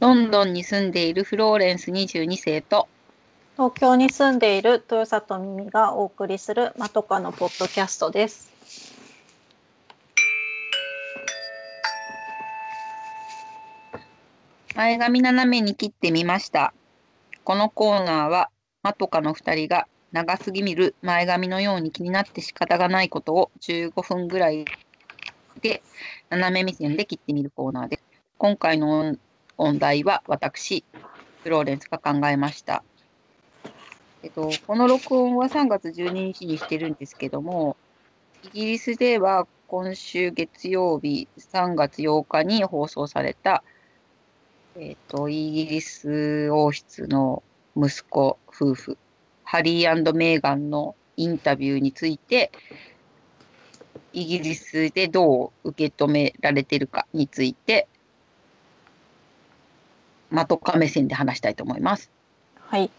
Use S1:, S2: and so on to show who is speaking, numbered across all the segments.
S1: ロンドンに住んでいるフローレンス22世と
S2: 東京に住んでいる豊里耳がお送りするまとかのポッドキャストです。
S1: 前髪斜めに切ってみました。このコーナーはまとかの2人が長すぎ見る前髪のように気になって仕方がないことを15分ぐらいで斜め目線で切ってみるコーナーです。今回の音題は私、フローレンスが考えました。えっと、この録音は3月12日にしてるんですけども、イギリスでは今週月曜日3月8日に放送された、えっと、イギリス王室の息子夫婦、ハリーメーガンのインタビューについて、イギリスでどう受け止められてるかについて、まとか目線で話したいと思います。
S2: はい。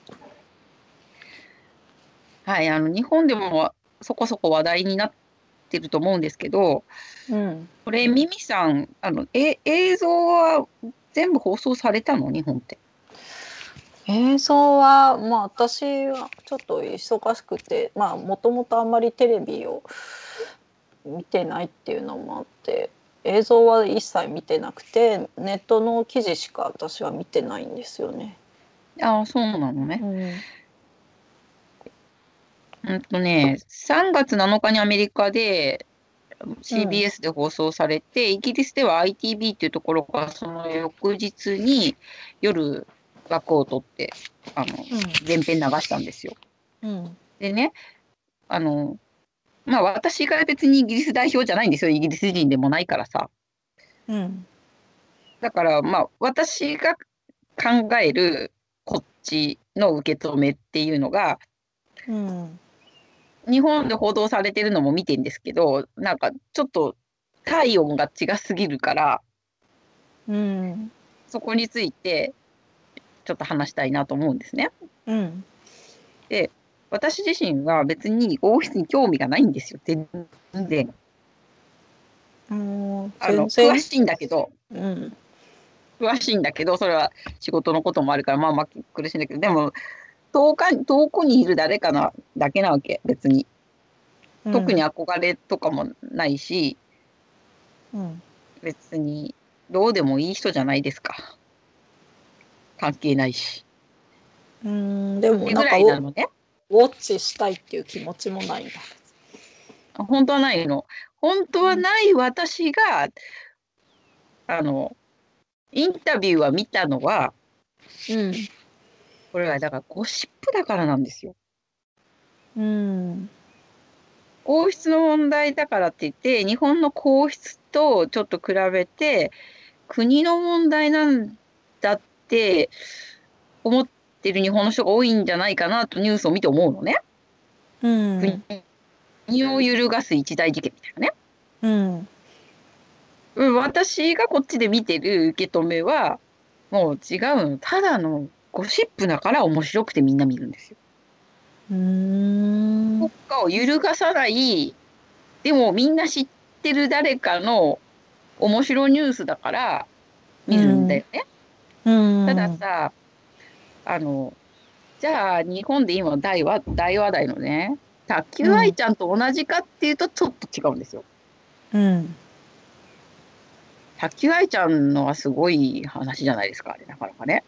S1: はい、あの日本でもそこそこ話題になってると思うんですけど、
S2: うん。
S1: これミミさん、あのえ映像は全部放送されたの？日本って。
S2: 映像はまあ私はちょっと忙しくてまあもともとあんまりテレビを見てないっていうのもあって映像は一切見てなくてネットの記事しか私は見てないんですよね。
S1: ああ、そうなのね。
S2: うん
S1: うんとね、3月7日にアメリカで CBS で放送されて、イギリスでは ITV っていうところがその翌日に夜枠を取ってあの全編流したんですよ。
S2: うん
S1: でね、あの、まあ私が別にイギリス代表じゃないんですよ。イギリス人でもないからさ。
S2: うん
S1: だからまあ私が考えるこっちの受け止めっていうのが、
S2: うん
S1: 日本で報道されてるのも見てんですけど、なんかちょっと体温が違すぎるから、
S2: うん
S1: そこについてちょっと話したいなと思うんですね。
S2: うん
S1: 私自身は別に王室に興味がないんですよ、全然。
S2: うん
S1: あの詳しいんだけど、
S2: うん
S1: 詳しいんだけど、それは仕事のこともあるから、まあまあ苦しいんだけど、でも、遠か遠くにいる誰かなだけなわけ、別に。特に憧れとかもないし、
S2: うん
S1: 別にどうでもいい人じゃないですか。関係ないし。
S2: うんでも
S1: ぐ
S2: なんから
S1: いなのね。
S2: ウォッチしたいっていう気持ちもないんだ。
S1: 本当はないの。本当はない私が、あの、インタビューは見たのは、
S2: うん
S1: これはだからゴシップだからなんですよ。
S2: うん
S1: 皇室の問題だからって言って、日本の皇室とちょっと比べて、国の問題なんだって思ってる日本の人が多いんじゃないかなとニュースを見て思うのね。
S2: うん
S1: 国を揺るがす一大事件みたいなね。
S2: うん
S1: うん私がこっちで見てる受け止めは、もう違うの。ただのゴシップだから面白くてみんな見るんですよ。
S2: うん
S1: 国家を揺るがさない、でもみんな知ってる誰かの面白ニュースだから見るんだよね。
S2: うん
S1: たださ、あの、じゃあ日本で今大話大話題のね、卓球愛ちゃんと同じかっていうとちょっと違うんですよ。
S2: うん
S1: 卓球愛ちゃんのはすごい話じゃないですか、あれなかなかね。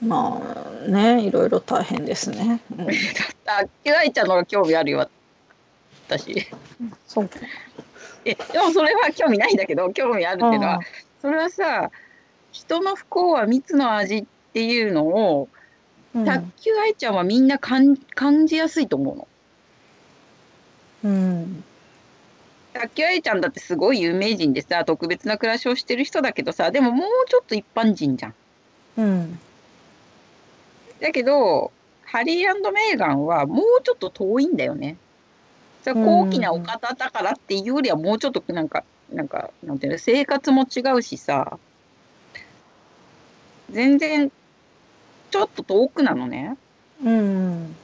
S2: まあねいろいろ大変ですね。うん、
S1: 卓球愛ちゃんの方が興味あるよ、私。
S2: そうか。
S1: え、でもそれは興味ないんだけど、興味あるっていうのは、それはさ、人の不幸は蜜の味っていうのを、
S2: うん
S1: 卓球愛ちゃんはみんな感感じやすいと思うの。
S2: うん
S1: 卓球愛ちゃんだってすごい有名人でさ、特別な暮らしをしてる人だけどさ、でももうちょっと一般人じゃん。
S2: うん
S1: だけど、ハリーメーガンはもうちょっと遠いんだよね。さ
S2: うん
S1: 高貴なお方だからっていうよりはもうちょっとなんか、なんか、なんていうの、生活も違うしさ、全然ちょっと遠くなのね。
S2: うん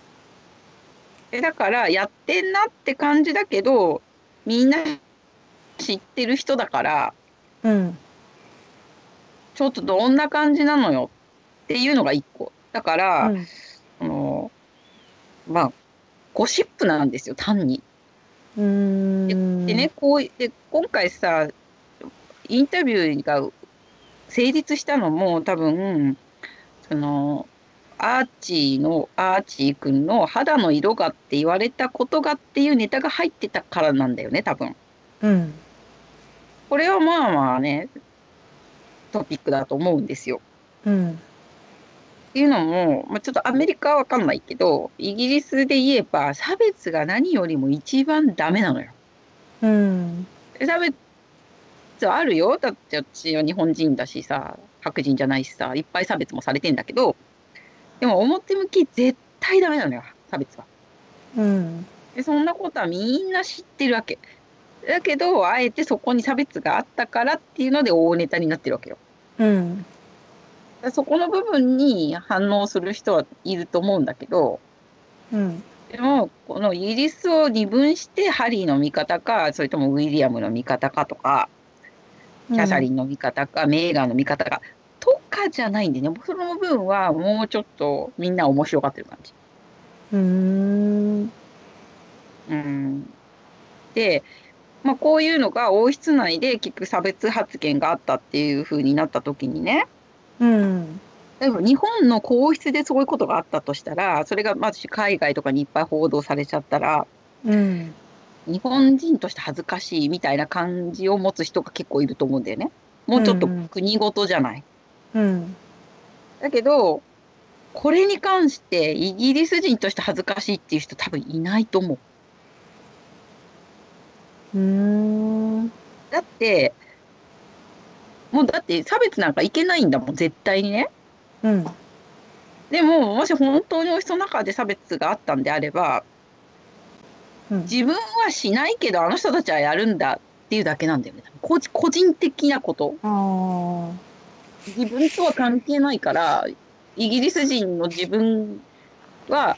S1: えだからやってんなって感じだけど、みんな知ってる人だから、
S2: うん
S1: ちょっとどんな感じなのよっていうのが一個。だから、
S2: うん
S1: あの、まあ、ゴシップなんですよ、単に。
S2: うーん
S1: でね、こう、で、今回さ、インタビューが成立したのも多分、その、アーチーの、アーチーくんの肌の色がって言われたことがっていうネタが入ってたからなんだよね、多分。
S2: うん
S1: これはまあまあね、トピックだと思うんですよ。
S2: うん
S1: っていうのも、まあ、ちょっとアメリカはわかんないけど、イギリスで言えば差別が何よりも一番ダメなのよ。
S2: うん
S1: 差別はあるよ。だって私は日本人だしさ、白人じゃないしさ、いっぱい差別もされてんだけど、でも表向き絶対ダメなのよ、差別は。
S2: うん
S1: で、そんなことはみんな知ってるわけ。だけど、あえてそこに差別があったからっていうので大ネタになってるわけよ。
S2: うん
S1: そこの部分に反応する人はいると思うんだけど、
S2: うん
S1: でも、このイギリスを二分してハリーの味方か、それともウィリアムの味方かとか、キャサリンの味方か、メーガンの味方か、とかじゃないんでね、その部分はもうちょっとみんな面白がってる感じ。
S2: うん。
S1: うん、で、まあ、こういうのが王室内で結局差別発言があったっていう風になった時にね、
S2: うん。
S1: 例えば日本の皇室でそういうことがあったとしたら、それがまず海外とかにいっぱい報道されちゃったら、
S2: うん
S1: 日本人として恥ずかしいみたいな感じを持つ人が結構いると思うんだよね。もうちょっと
S2: うんうん
S1: 国ごとじゃない。
S2: うん
S1: だけど、これに関してイギリス人として恥ずかしいっていう人多分いないと思う。
S2: うん
S1: だって、もうだって差別なんかいけないんだもん、絶対にね。
S2: うん
S1: でも、もし本当にお人の中で差別があったんであれば、
S2: うん
S1: 自分はしないけど、あの人たちはやるんだっていうだけなんだよね。個個人的なこと。
S2: あ
S1: 自分とは関係ないから、イギリス人の自分は、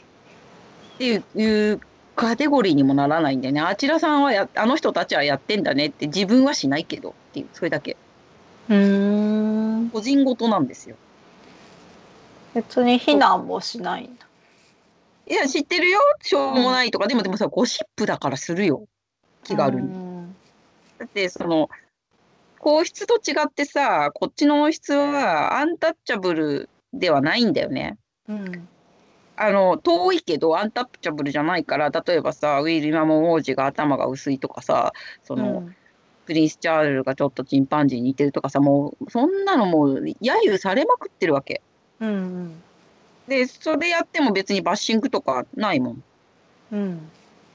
S1: っていうカテゴリーにもならないんだよね。あちらさんはや、あの人たちはやってんだねって、自分はしないけどっていう、それだけ。
S2: ーうん
S1: 個人事なんですよ。
S2: 別に非難もしないんだ
S1: いや、知ってるよ。しょうもないとか。でも、でもさ、ゴシップだからするよ。気軽に。
S2: に
S1: だって、その、皇室と違ってさ、こっちの王室はアンタッチャブルではないんだよね。
S2: うん
S1: あの、遠いけどアンタッチャブルじゃないから、例えばさ、ウィリアム王子が頭が薄いとかさ、その、プリンス・チャールズがちょっとチンパンジーに似てるとかさ、もう、そんなのもう、揶揄されまくってるわけ。
S2: うん
S1: で、それやっても別にバッシングとかないもん。
S2: うん。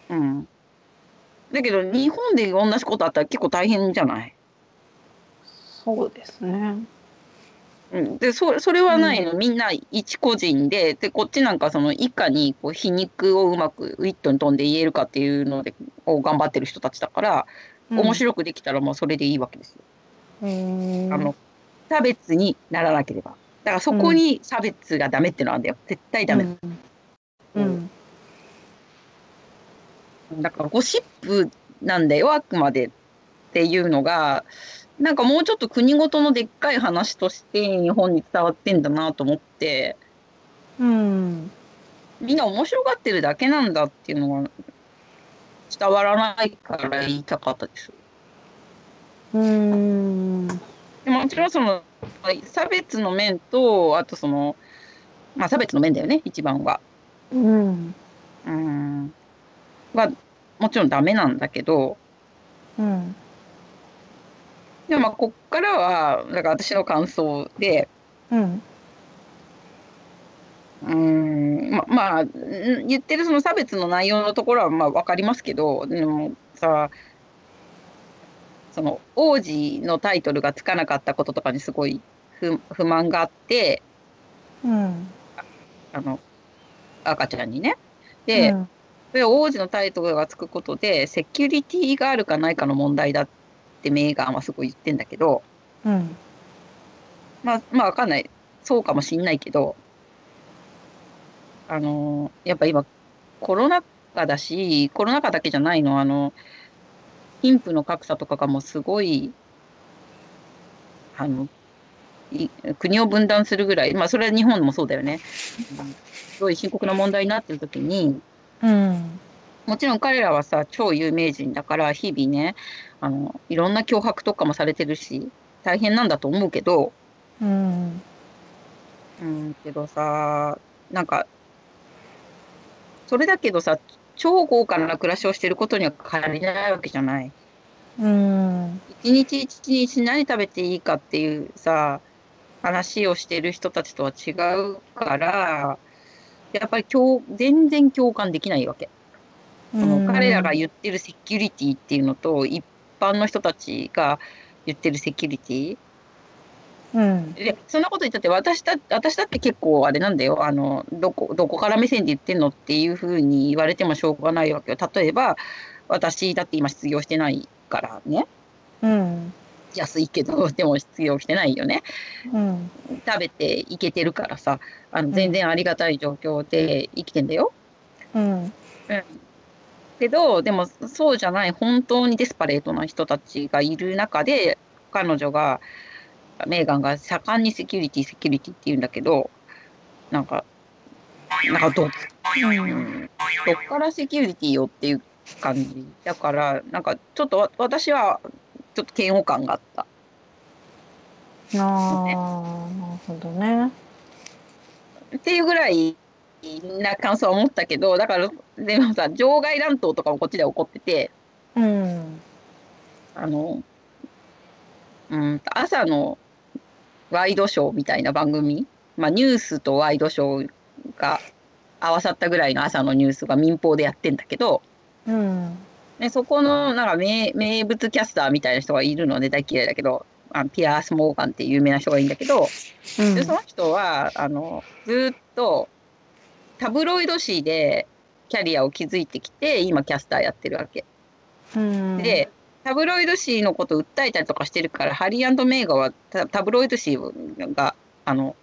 S1: うん。だけど、日本で同じことあったら結構大変じゃない？
S2: そうですね。
S1: うん、でそそれはないの、みんな一個人ででこっちなんかそのいかにこう皮肉をうまくウィットに飛んで言えるかっていうのでを頑張ってる人たちだから、面白くできたらもうそれでいいわけですよ。
S2: い
S1: あの差別にならなければだからそこに差別がダメってのはあるんだよ。絶対ダメ、
S2: うん。うん。
S1: だからゴシップなんだよあくまでっていうのが。なんかもうちょっと国ごとのでっかい話として日本に伝わってんだなと思って。
S2: うん。
S1: みんな面白がってるだけなんだっていうのが。伝わらないから言いたかったです。
S2: うん
S1: でもちろんその差別の面とあとそのまあ差別の面だよね一番は。
S2: うん。
S1: うん。はもちろんダメなんだけど。
S2: うん。
S1: でもまあこっからはだから私の感想で。
S2: うん。
S1: うん。ままあん言ってるその差別の内容のところはまあ分かりますけどでもさその王子のタイトルがつかなかったこととかにすごい不不満があって
S2: うん。
S1: あの赤ちゃんにね。で、
S2: うん。
S1: それは王子のタイトルがつくことでセキュリティがあるかないかの問題だってメーガンはすごい言ってんだけど
S2: うん。
S1: まあまあ分かんない。そうかもしんないけどあのやっぱ今コロナ禍だしコロナ禍だけじゃないの。あの貧富の格差とかがもうすごいあのい国を分断するぐらい、まあ、それは日本もそうだよね、うんすごい深刻な問題になってる時に、
S2: うん。
S1: もちろん彼らはさ、超有名人だから、日々ね、あの、いろんな脅迫とかもされてるし、大変なんだと思うけど、
S2: うん。
S1: うん、けどさ、なんか、それだけどさ、超豪華な暮らしをしてることには変わりないわけじゃない。
S2: うん
S1: 一日一日何食べていいかっていうさ、話をしてる人たちとは違うから、やっぱり共全然共感できないわけ。その彼らが言ってるセキュリティっていうのと、一般の人たちが言ってるセキュリティ。
S2: うん
S1: で、そんなこと言ったって、私だ私だって結構あれなんだよ。あの、どこ、どこから目線で言ってんのっていうふうに言われてもしょうがないわけよ。例えば、私だって今失業してないからね。
S2: うん
S1: 安いけど、でも失業してないよね。
S2: うん
S1: 食べていけてるからさ、あの全然ありがたい状況で生きてんだよ。
S2: うん
S1: けど、でもそうじゃない、本当にデスパレートな人たちがいる中で、彼女が、メーガンが盛んにセキュリティ、セキュリティって言うんだけど、なんか、なんかど、う？ん、どっからセキュリティよっていう感じ。だから、なんかちょっとわ私は、ちょっと嫌悪感があった。
S2: ああなるほどね。
S1: っていうぐらいな感想は思ったけど、だから、でもさ、場外乱闘とかもこっちで起こってて、
S2: うん。
S1: あの、うん、朝のワイドショーみたいな番組、まあ、ニュースとワイドショーが合わさったぐらいの朝のニュースが民放でやってんだけど、
S2: うん。
S1: でそこのなんか名名物キャスターみたいな人がいるので大嫌いだけど、あのピアース・モーガンっていう有名な人がいるんだけど、
S2: うん。
S1: でその人はあのずっとタブロイド紙でキャリアを築いてきて今キャスターやってるわけ。
S2: うん。
S1: でタブロイド紙のことを訴えたりとかしてるからハリーメーガーはタタブロイド紙があの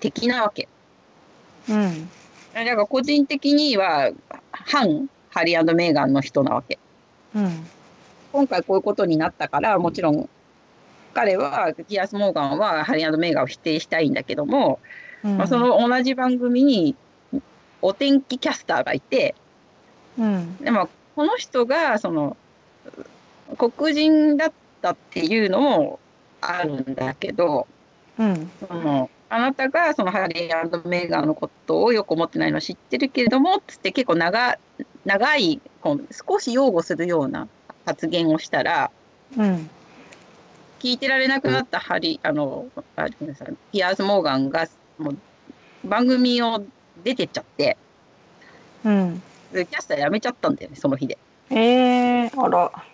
S1: 敵なわけ。
S2: うん
S1: だから個人的には反ハリーメーガンの人なわけ。
S2: うん
S1: 今回こういうことになったからもちろん彼はピアス・モーガンはハリーメーガーを否定したいんだけども、
S2: うん
S1: まあ、その同じ番組にお天気キャスターがいて
S2: うん
S1: でもこの人がその黒人だったっていうのもあるんだけど
S2: うん。
S1: そのあなたがそのハリーメーガンのことをよく思ってないの知ってるけれどもつって結構長長いこう少し擁護するような発言をしたら
S2: うん。
S1: 聞いてられなくなったハリあのあごめんなさいピアース・モーガンがもう番組を出てっちゃって
S2: うん。
S1: でキャスター辞めちゃったんだよねその日で。
S2: えー、あら。
S1: あ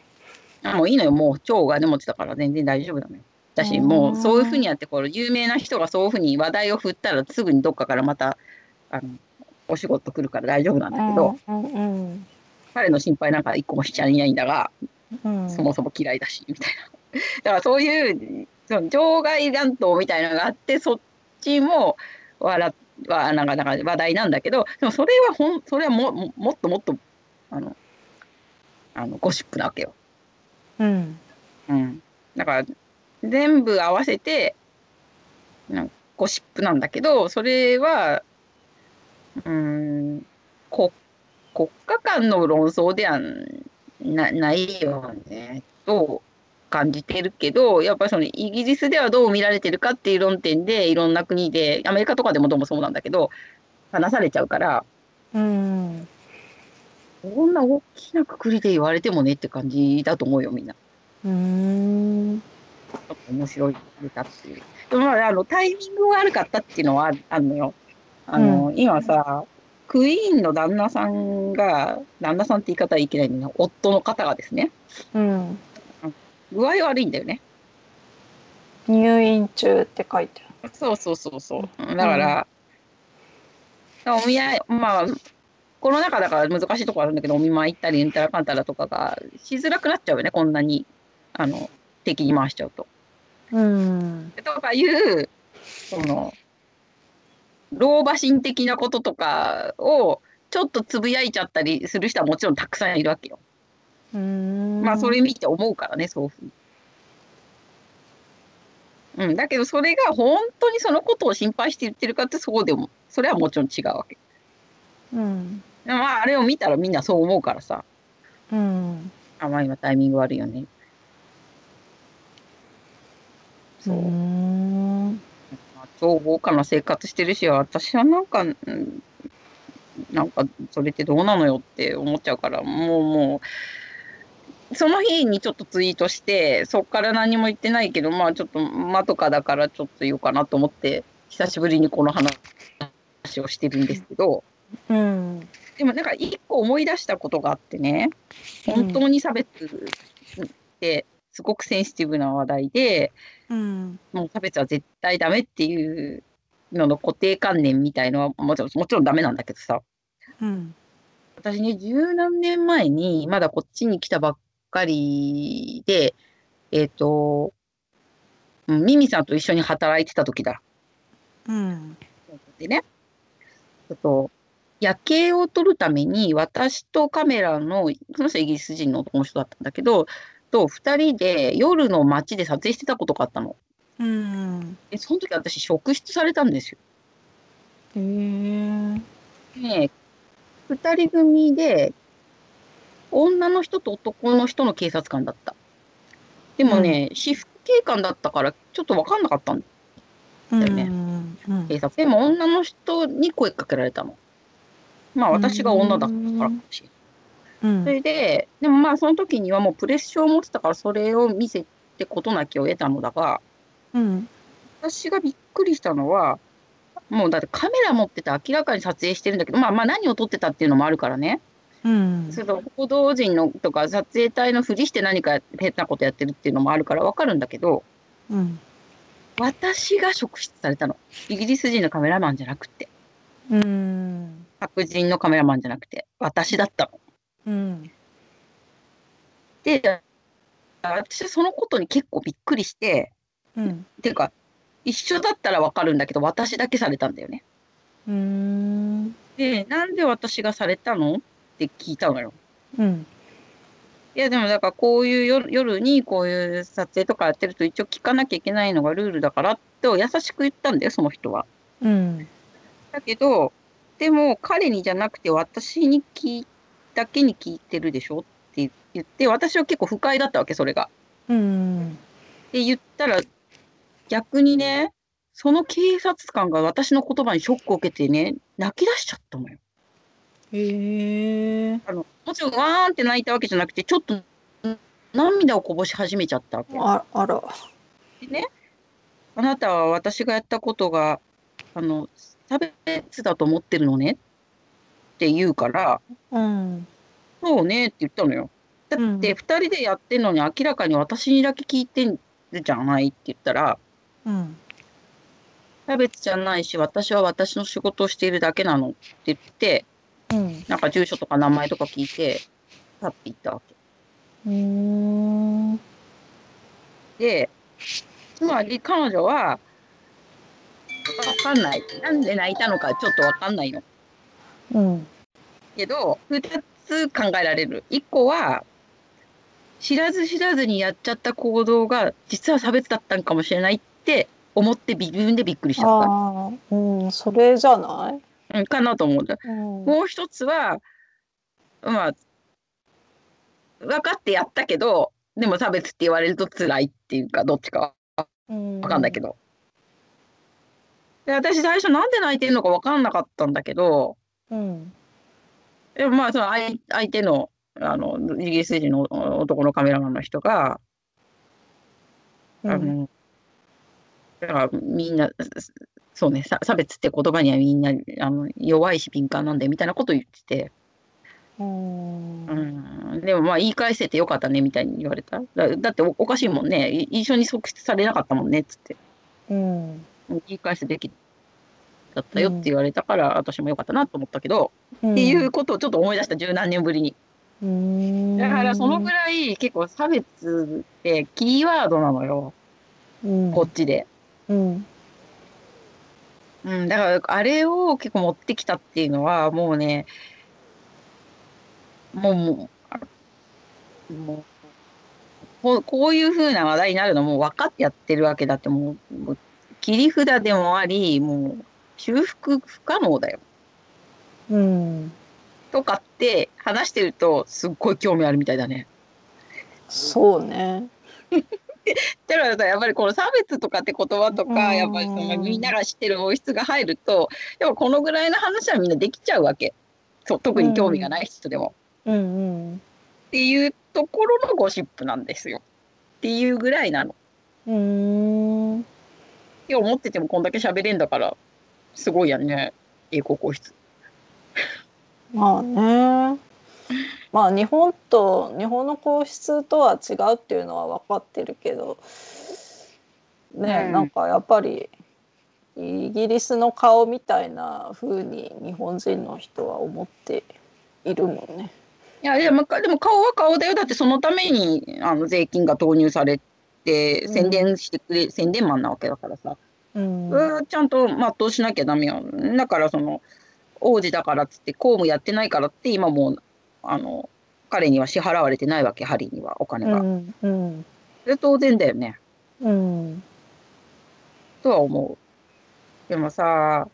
S1: もういいのよ、もう超お金持ちだから全然大丈夫なのよ。だし、
S2: うん
S1: もうそういうふうにやって、これ有名な人がそういうふうに話題を振ったらすぐにどっかからまた、あの、お仕事来るから大丈夫なんだけど、
S2: うんうん
S1: 彼の心配なんか一個もしちゃいないんだが、
S2: うん
S1: そもそも嫌いだし、みたいな。だからそういう、その場外乱闘みたいなのがあって、そっちも笑っはなんかなんか話題なんだけど、でもそれはほん、それはもももっともっと、あの、あのゴシップなわけよ。
S2: うん。
S1: だから、全部合わせて、なんゴシップなんだけど、それは、うん、こ国家間の論争ではなないよね、と感じてるけど、やっぱりそのイギリスではどう見られてるかっていう論点で、いろんな国で、アメリカとかでもどうもそうなんだけど、話されちゃうから、
S2: うん
S1: こんな大きなくくりで言われてもねって感じだと思うよ、みんな。
S2: うん
S1: 面白いネタっていう。でもまあ、あの、タイミングが悪かったっていうのはああるのよ。あの、今さ、クイーンの旦那さんが、旦那さんって言い方はいけないんだけど、夫の方がですね、
S2: うん
S1: 具合悪いんだよね。
S2: 入院中って書いて
S1: そうそうそうそう。だから、お見合い、まあ、コロナ禍だから難しいところあるんだけど、お見舞い行ったり、うんたらかんたらとかがしづらくなっちゃうよね、こんなに、あの、敵に回しちゃうと。
S2: うん
S1: とかいう、その、老婆心的なこととかを、ちょっとつぶやいちゃったりする人はもちろんたくさんいるわけよ。
S2: うん
S1: まあ、それ見て思うからね、そういうふうに。うん、だけどそれが本当にそのことを心配して言ってるかってそうでもそれはもちろん違うわけ。
S2: うん
S1: まああれを見たらみんなそう思うからさ
S2: うん
S1: あまあ今タイミング悪いよね。そう。
S2: ん
S1: まあ超豪華な生活してるし私はなんか、うんなんかそれってどうなのよって思っちゃうからもうもうその日にちょっとツイートしてそっから何も言ってないけどまあちょっと間とかだからちょっと言おうかなと思って久しぶりにこの話をしてるんですけど
S2: うん。
S1: でもなんか一個思い出したことがあってね本当に差別ってすごくセンシティブな話題で、
S2: うん。
S1: もう差別は絶対ダメっていうのの固定観念みたいのはもちろんもちろんダメなんだけどさ。
S2: うん。
S1: 私ね十何年前にまだこっちに来たばっかりでえっ、とうんミミさんと一緒に働いてた時だ。
S2: うん。
S1: でねえっと夜景を撮るために私とカメラのその人はイギリス人の男の人だったんだけどと2人で夜の街で撮影してたことがあったの。
S2: うん
S1: でその時私職質されたんですよ。
S2: へえ
S1: で2人組で女の人と男の人の警察官だった。でもね、私服警官だったからちょっと分かんなかったん
S2: だ
S1: よね
S2: うん
S1: 警察。でも女の人に声かけられたの。まあ私が女だからかもしれない。
S2: うん。
S1: それで、でもまあその時にはもうプレッシャーを持ってたからそれを見せて事なきを得たのだが、
S2: うん。
S1: 私がびっくりしたのは、もうだってカメラ持ってて明らかに撮影してるんだけど、まあまあ何を撮ってたっていうのもあるからね。
S2: うん。
S1: そ報道陣のとか撮影隊のふりして何か変なことやってるっていうのもあるからわかるんだけど、
S2: うん。
S1: 私が職質されたの。イギリス人のカメラマンじゃなくて、
S2: うん
S1: 白人のカメラマンじゃなくて、私だったの。
S2: うん
S1: で、私はそのことに結構びっくりして、
S2: うん
S1: ていうか、一緒だったらわかるんだけど、私だけされたんだよね。
S2: うん
S1: で、なんで私がされたの？って聞いたのよ。
S2: うん
S1: いや、でもだからこういう夜夜にこういう撮影とかやってると一応聞かなきゃいけないのがルールだからと優しく言ったんだよ、その人は。
S2: うん
S1: だけど、でも彼にじゃなくて私に聞いだけに聞いてるでしょって言って、私は結構不快だったわけ、それが。
S2: うん
S1: って言ったら、逆にね、その警察官が私の言葉にショックを受けてね、泣き出しちゃったのよ。
S2: へえ
S1: あのもちろん、わーんって泣いたわけじゃなくて、ちょっと涙をこぼし始めちゃったわけ。
S2: ああら
S1: でね、あなたは私がやったことが、あの、差別だと思ってるのねって言うから、
S2: うん
S1: そうねって言ったのよ。だ
S2: うん
S1: って、二人でやってんのに明らかに私にだけ聞いてるじゃないって言ったら、
S2: うん
S1: 差別じゃないし、私は私の仕事をしているだけなのって言って、
S2: うん
S1: なんか住所とか名前とか聞いて、去っていったわけ。
S2: うん
S1: で、つまり彼女は、わかんない。なんで泣いたのかちょっとわかんないの。
S2: うん
S1: けど、二つ考えられる。一個は、知らず知らずにやっちゃった行動が、実は差別だったんかもしれないって思って自分でびっくりしちゃっ
S2: ああうんそれじゃない？
S1: た。うん、かなと思うんだ。
S2: うん
S1: もう一つは、まあ、分かってやったけど、でも差別って言われると辛いっていうか、どっちか
S2: 分
S1: 分かんないけど。で私最初なんで泣いてるのか分かんなかったんだけど、
S2: うん。
S1: でもまあその相相手のあのイギリス人の男のカメラマンの人が、
S2: うん。
S1: あのだからみんなそうねさ差別って言葉にはみんなあの弱いし敏感なんでみたいなこと言ってて、
S2: うん。
S1: うん、でもまあ言い返せてよかったねみたいに言われた。だだっておおかしいもんね。い一緒に側室されなかったもんねっつって。
S2: うん
S1: 言い返すべきだったよって言われたから、私もよかったなと思ったけど、
S2: っ
S1: っていうことをちょっと思い出した十何年ぶりに。
S2: うん。
S1: だからそのぐらい結構差別ってキーワードなのよ、
S2: うん。
S1: こっちで。
S2: うん。
S1: うん、だからあれを結構持ってきたっていうのはもうね、もう、もうあもう、こういうふうな話題になるのも分かってやってるわけだってもう切り札でもありもう修復不可能だよ
S2: うん
S1: とかって話してるとすっごい興味あるみたいだね。
S2: そうね
S1: だからさやっぱりこの差別とかって言葉と
S2: うん
S1: かやっぱりそのみんなが知ってる王室が入るとやっぱこのぐらいの話はみんなできちゃうわけそう特に興味がない人でも。
S2: うんうん
S1: っていうところのゴシップなんですよ。っていうぐらいなの。
S2: うーん
S1: って思っててもこんだけ喋れんだからすごいやんね英国皇室。
S2: まあねまあ日本と日本の皇室とは違うっていうのは分かってるけどね、
S1: うん
S2: なんかやっぱりイギリスの顔みたいな風に日本人の人は思っているもんね。
S1: いやでもでも顔は顔だよだってそのためにあの税金が投入されて宣伝してくれ、宣伝マンなわけだからさ。
S2: うん
S1: ちゃんと全うしなきゃダメよ。だからその王子だからっつって公務やってないからって今もうあの彼には支払われてないわけハリーにはお金が。
S2: うんうん
S1: それ当然だよね
S2: うん
S1: とは思う。でもさ、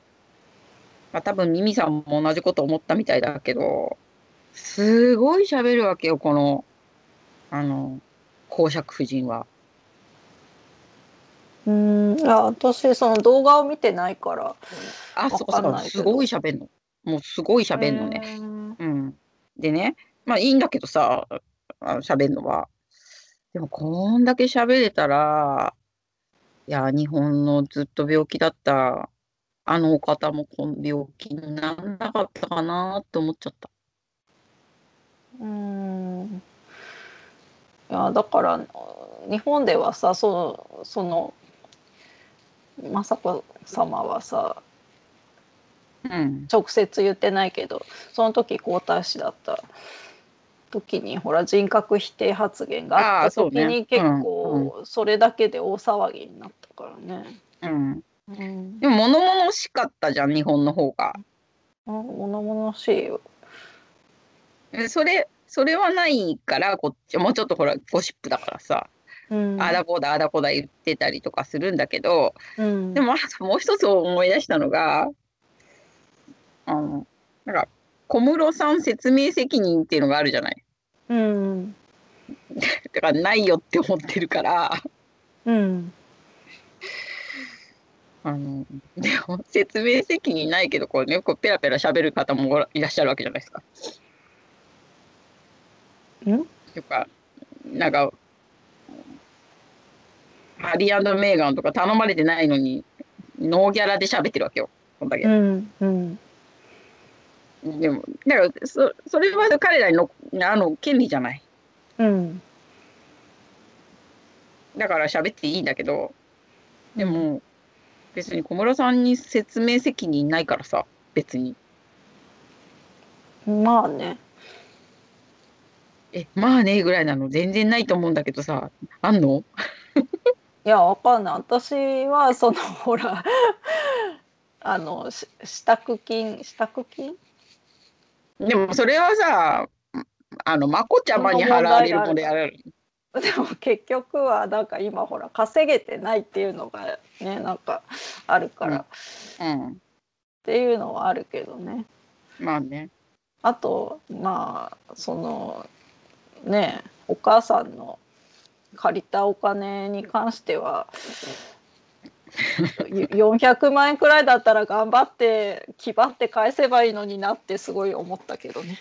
S1: まあ、多分ミミさんも同じこと思ったみたいだけどすごい喋るわけよこのあの公爵夫人は。
S2: うんいや私その動画を見てないから
S1: あ、そうそう、すごい喋んの。もうすごい喋んのね。
S2: ね。
S1: うん。でね、まあいいんだけどさ、喋るのは。でもこんだけ喋れたら、いや、日本のずっと病気だったあのお方もこの病気にならなかったかなって思っちゃった。
S2: うんいやだから日本ではさそのその雅子様はさ
S1: うん。
S2: 直接言ってないけどその時皇太子だった時にほら人格否定発言があった時に結
S1: うん
S2: 構それだけで大騒ぎになったからね。
S1: うん。
S2: うん、
S1: でも物々しかったじゃん、日本の方が。
S2: 物々しいよ。
S1: えそれ、それはないから、こっち、もうちょっとほら、ゴシップだからさ、
S2: うん。
S1: あだこうだ、あだこうだ言ってたりとかするんだけど、
S2: うん。
S1: でもあともう一つ思い出したのが、あの、なんか、小室さん説明責任っていうのがあるじゃない。
S2: うん。
S1: だからないよって思ってるから、
S2: うん。
S1: あの、でも説明責任ないけど、こうね、こうペラペラ喋る方もいらっしゃるわけじゃないですか。
S2: ん。
S1: とか、なんか、ハリーメーガンとか頼まれてないのに、ノーギャラで喋ってるわけよ。こんだけ。
S2: うんうん
S1: でも、だからそ、それは彼らの、あの、権利じゃない。
S2: うん
S1: だから喋っていいんだけど、でも、別に小室さんに説明責任ないからさ、別に。
S2: まあね
S1: え、まあね、ぐらいなの全然ないと思うんだけどさ、あんの？
S2: いやわかんない私はその ほらあのし支度金支度金？
S1: でもそれはさ、あの、まこちゃまに払われるものである。
S2: でも結局はなんか今ほら稼げてないっていうのがねなんかあるから、っ
S1: うん。
S2: ていうのはあるけどね
S1: まあね。
S2: あとまあそのねお母さんの借りたお金に関しては400万円くらいだったら頑張って気張って返せばいいのになってすごい思ったけどね。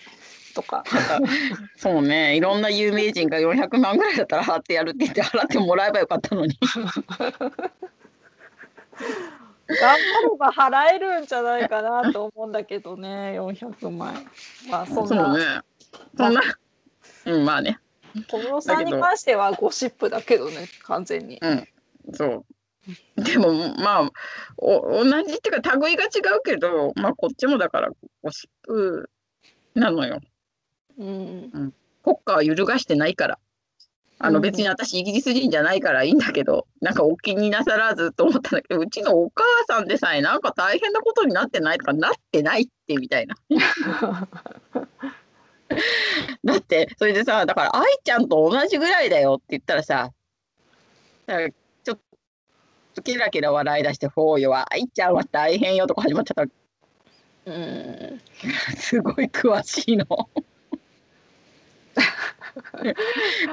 S2: とか。
S1: そうね、いろんな有名人が400万ぐらいだったら払ってやるって言って払ってもらえばよかったのに。
S2: 頑張れば払えるんじゃないかなと思うんだけどね400万円。まあそん
S1: そう
S2: な
S1: ね。そんな、うん、まあね。
S2: 小室さんに関してはゴシップだけどね完全に。
S1: うん、そう。でもまあお同じっていうか類が違うけど、まあこっちもだからゴシップなのよ。
S2: うん
S1: 国家は揺るがしてないから。あの
S2: うん
S1: 別に私イギリス人じゃないからいいんだけど、なんかお気になさらずと思ったんだけど、うちのお母さんでさえなんか大変なことになってないとかなってないってみたいな。だってそれでさだから愛ちゃんと同じぐらいだよって言ったらさだからちょっとケラケラ笑い出して「フォーよは愛ちゃんは大変よ」とか始まっちゃったら
S2: うん
S1: すごい詳しいの。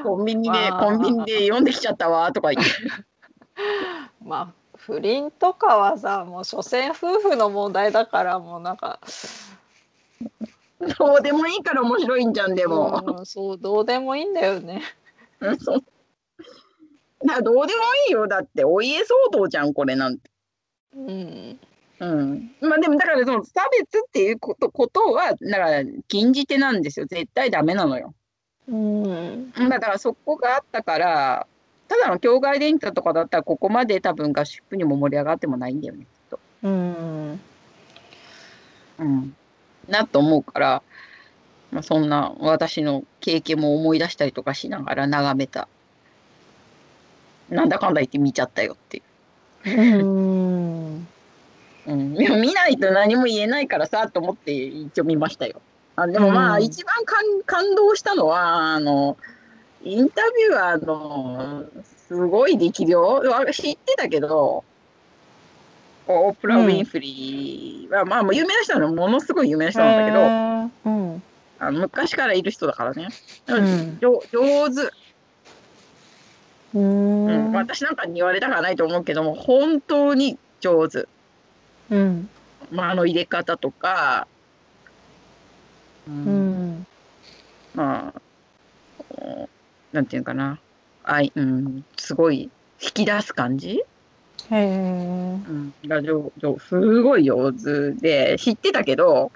S1: コンビニで、
S2: まあ
S1: コンビニで読んできちゃったわとか言って。
S2: まあ不倫とかはさもう所詮夫婦の問題だからもうなんか
S1: どうでもいいから面白いんじゃんでも。
S2: うんそうどうでもいいんだよね。
S1: だからどうでもいいよだってお家騒動じゃんこれなんて。
S2: うん
S1: うん、まあでもだからその差別っていうことことはだから禁じ手なんですよ絶対ダメなのよ。
S2: うん
S1: だからそこがあったからただの境外電車とかだったらここまで多分合宿にも盛り上がってもないんだよねきっと。
S2: うん
S1: うん、なと思うから、まあ、そんな私の経験も思い出したりとかしながら眺めた。なんだかんだ言って見ちゃったよっていう。
S2: うん。
S1: うん、でも見ないと何も言えないからさと思って一応見ましたよ。あでもまあ、
S2: うん。
S1: 一番感感動したのはあのインタビュアーのすごい力量。あ知ってたけどオープラ・ウィンフリーは、まあ有名な人なのものすごい有名な人なんだけど、
S2: ど。うん。
S1: あの昔からいる人だからね、
S2: うん。
S1: 上上手、
S2: う
S1: うん。
S2: ん。
S1: 私なんかに言われたくはないと思うけども本当に上手。
S2: うん。
S1: まあ、あの入れ方とか、う
S2: うん。ん
S1: まあなんていうかな。あい、うん、すごい引き出す感じ、
S2: へえ
S1: うん、が上上すごい上手で知ってたけど、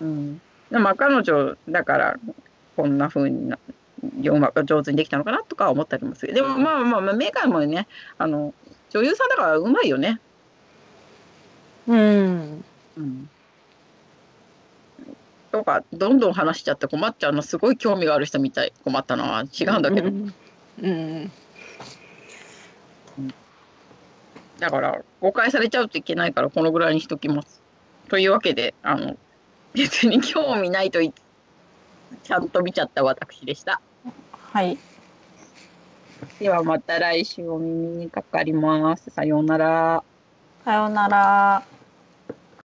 S1: うん、でもまあ彼女だからこんな風になうまく上手にできたのかなとかは思ったりもする。でもまあまあまあメーカーもねあの女優さんだからうまいよね。
S2: うん。
S1: うん。とかどんどん話しちゃって困っちゃうのすごい興味がある人みたい。困ったのは違うんだけど、
S2: うん。うん
S1: だから誤解されちゃうといけないからこのぐらいにしときます。というわけであの別に興味ないとちゃんと見ちゃった私でした。
S2: はい
S1: ではまた来週お耳にかかります。さようなら。
S2: さようなら。